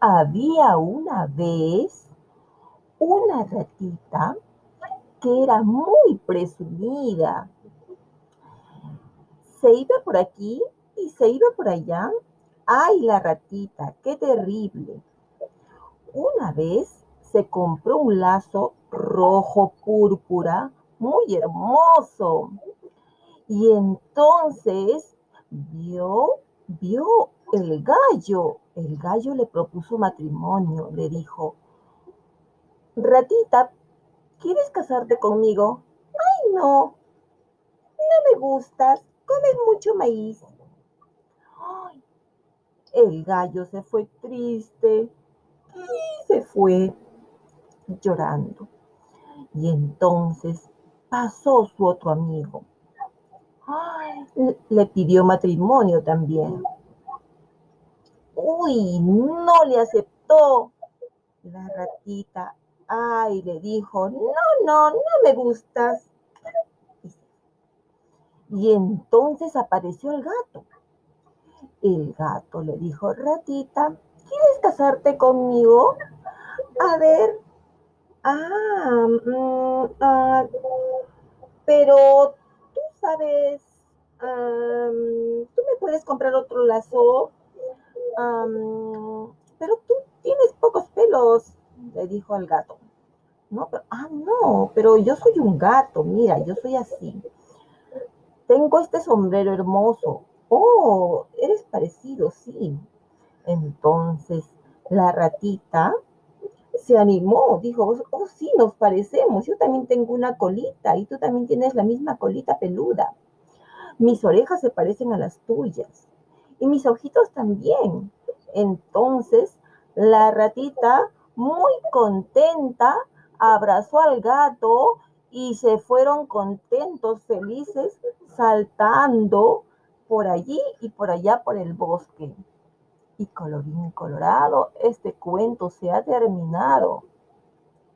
Había una vez una ratita que era muy presumida. Se iba por aquí y se iba por allá. ¡Ay, la ratita! ¡Qué terrible! Una vez se compró un lazo rojo púrpura muy hermoso. Y entonces vio, vio el gallo. El gallo le propuso matrimonio. Le dijo, ratita, ¿quieres casarte conmigo? Ay, no, no me gustas, comes mucho maíz. Ay, el gallo se fue triste y se fue llorando. Y entonces pasó su otro amigo. Le pidió matrimonio también. Uy, no le aceptó. La ratita, ay, le dijo, no, no, no me gustas. Y entonces apareció el gato. El gato le dijo, ratita, ¿quieres casarte conmigo? A ver, ah, mm, ah pero tú sabes, tú me puedes comprar otro lazo, pero tú tienes pocos pelos, le dijo al gato. No, pero, ah, no, pero yo soy un gato, mira, yo soy así. Tengo este sombrero hermoso. Oh, eres parecido, sí. Entonces la ratita se animó, dijo, oh sí, nos parecemos, yo también tengo una colita y tú también tienes la misma colita peluda. Mis orejas se parecen a las tuyas y mis ojitos también. Entonces la ratita, muy contenta, abrazó al gato y se fueron contentos, felices, saltando por allí y por allá por el bosque. Y colorín colorado, este cuento se ha terminado.